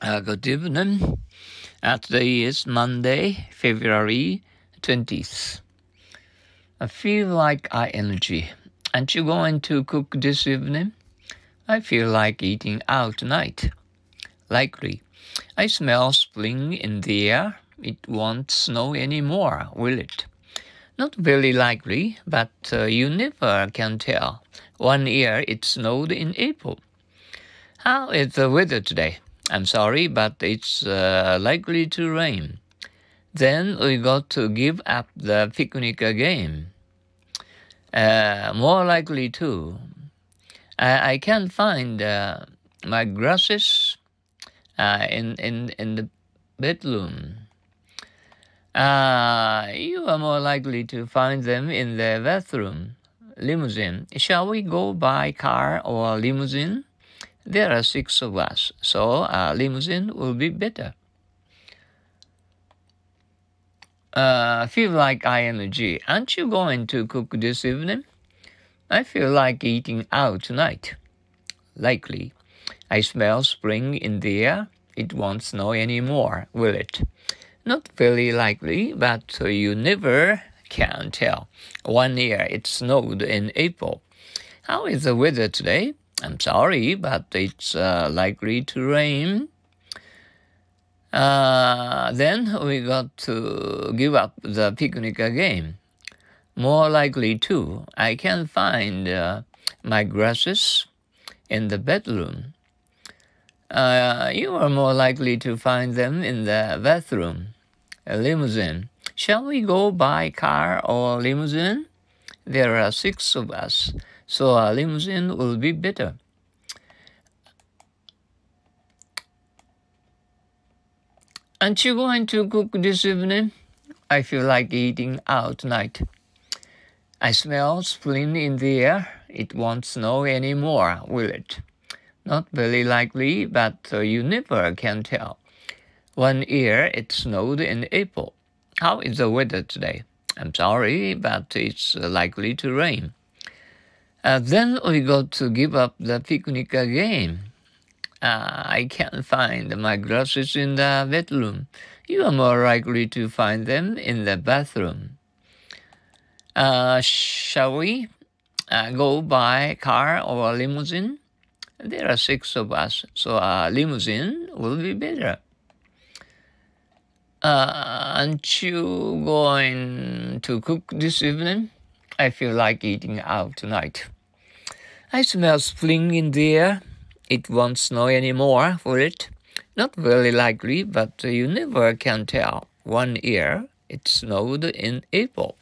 Uh, good evening. Uh, today is Monday, February 20th. I feel like I energy. Aren't you going to cook this evening? I feel like eating out tonight. Likely. I smell spring in the air. It won't snow anymore, will it? Not very likely, but uh, you never can tell. One year it snowed in April. How is the weather today? I'm sorry, but it's uh, likely to rain. Then we got to give up the picnic again. Uh, more likely to. I, I can't find uh, my glasses uh, in, in, in the bedroom. Uh, you are more likely to find them in the bathroom. Limousine. Shall we go by car or limousine? There are six of us, so a limousine will be better. Uh, feel like ING. Aren't you going to cook this evening? I feel like eating out tonight. Likely. I smell spring in the air. It won't snow anymore, will it? Not very likely, but you never can tell. One year it snowed in April. How is the weather today? I'm sorry, but it's uh, likely to rain. Uh, then we got to give up the picnic again. More likely too, I can't find uh, my glasses in the bedroom. Uh, you are more likely to find them in the bathroom. A limousine. Shall we go by car or limousine? There are six of us so a limousine will be better. Aren't you going to cook this evening? I feel like eating out tonight. I smell spring in the air. It won't snow anymore, will it? Not very likely, but uh, you never can tell. One year it snowed in April. How is the weather today? I'm sorry, but it's likely to rain. Uh, then we got to give up the picnic again. Uh, I can't find my glasses in the bedroom. You are more likely to find them in the bathroom. Uh, shall we uh, go by car or limousine? There are six of us, so a limousine will be better. Uh, aren't you going to cook this evening? I feel like eating out tonight. I smell spring in the air. It won't snow anymore, will it? Not very likely, but you never can tell. One year it snowed in April.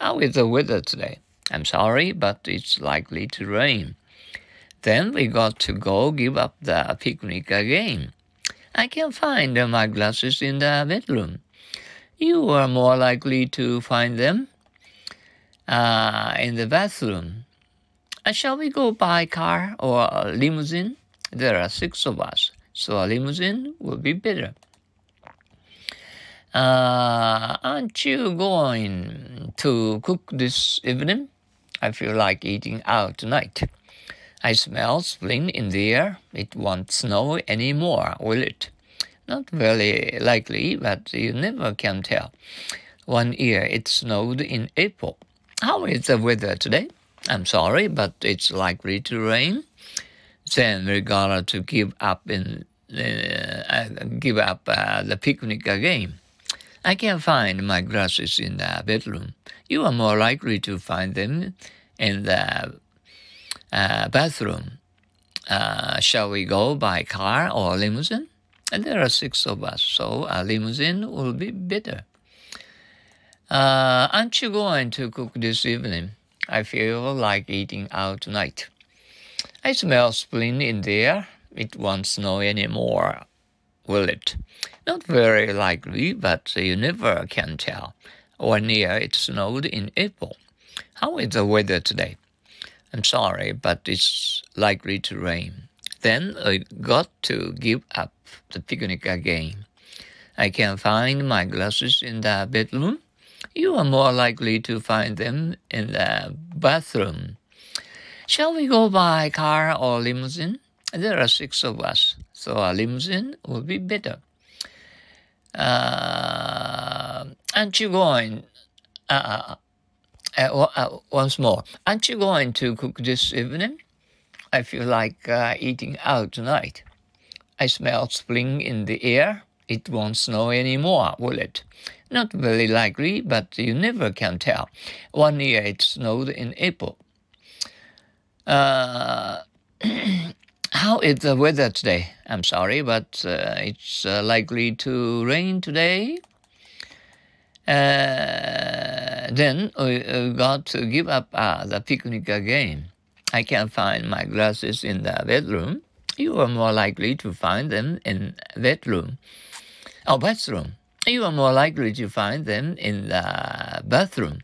How is the weather today? I'm sorry, but it's likely to rain. Then we got to go give up the picnic again. I can't find my glasses in the bedroom. You are more likely to find them uh, in the bathroom. Uh, shall we go by car or a limousine? There are six of us, so a limousine will be better. Uh, aren't you going to cook this evening? I feel like eating out tonight. I smell spring in the air. It won't snow anymore, will it? Not very likely, but you never can tell. One year it snowed in April. How is the weather today? I'm sorry, but it's likely to rain. Then we got to give up in uh, give up uh, the picnic again. I can't find my glasses in the bedroom. You are more likely to find them in the uh, bathroom. Uh, shall we go by car or limousine? And there are six of us, so a limousine will be better. Uh, aren't you going to cook this evening? I feel like eating out tonight. I smell spring in the air. It won't snow anymore, will it? Not very likely, but you never can tell. One year it snowed in April. How is the weather today? I'm sorry, but it's likely to rain. Then I got to give up the picnic again. I can find my glasses in the bedroom. You are more likely to find them in the bathroom. Shall we go by car or limousine? There are six of us, So a limousine will be better. Uh, aren't you going? Uh, uh, uh, once more, aren't you going to cook this evening? I feel like uh, eating out tonight. I smell spring in the air. It won't snow anymore, will it? Not very likely, but you never can tell. One year it snowed in April. Uh, how is the weather today? I'm sorry, but uh, it's uh, likely to rain today. Uh, then we got to give up uh, the picnic again. I can't find my glasses in the bedroom. You are more likely to find them in bedroom. Oh, bathroom. You are more likely to find them in the bathroom.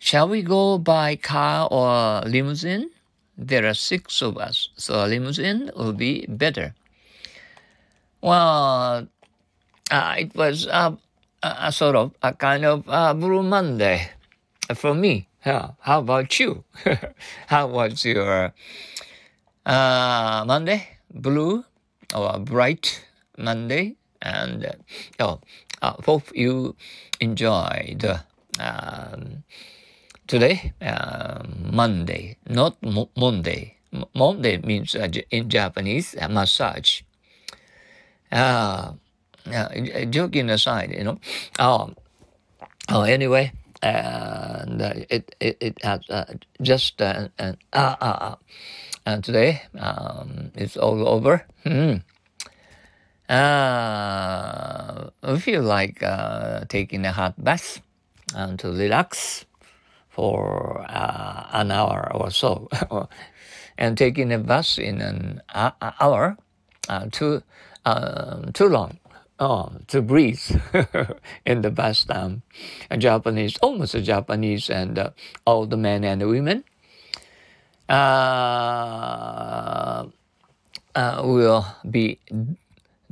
Shall we go by car or limousine? There are six of us, so a limousine will be better. Well, uh, it was a, a, sort of a kind of a Blue Monday for me. Yeah. How about you? How was your uh, Monday? Blue or bright Monday? And uh, oh, uh, hope you enjoyed um, today, uh, Monday, not mo- Monday. M- Monday means uh, in Japanese uh, massage. Uh, uh, joking aside, you know. Oh, oh anyway, and uh, it, it, it has uh, just uh, uh, uh, uh, and today um, it's all over. Mm. Uh, I feel like uh, taking a hot bath and to relax for uh, an hour or so, and taking a bus in an hour uh, too uh, too long. Oh, to breathe in the bath um, a Japanese, almost a Japanese, and uh, all the men and the women uh, uh, will be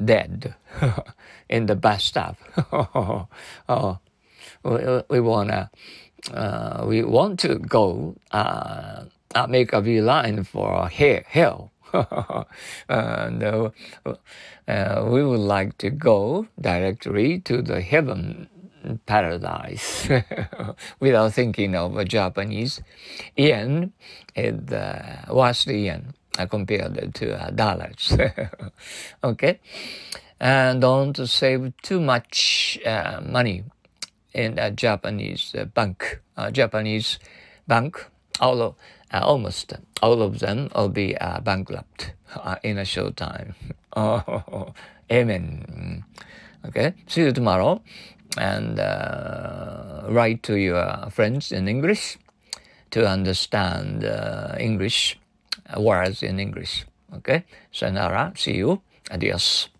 dead in the bathtub. oh, we, we wanna uh, we want to go uh, uh make a line for hell. hell. and uh, uh, we would like to go directly to the heaven paradise without thinking of a Japanese yen. It uh, was the yen compared to dollars. okay, and don't save too much money in a Japanese uh, bank, uh, Japanese bank, uh, almost all of them will be uh, bankrupt uh, in a short time. oh, amen. Okay, see you tomorrow, and uh, write to your friends in English to understand English words in English. Okay, sayonara, see you, adios.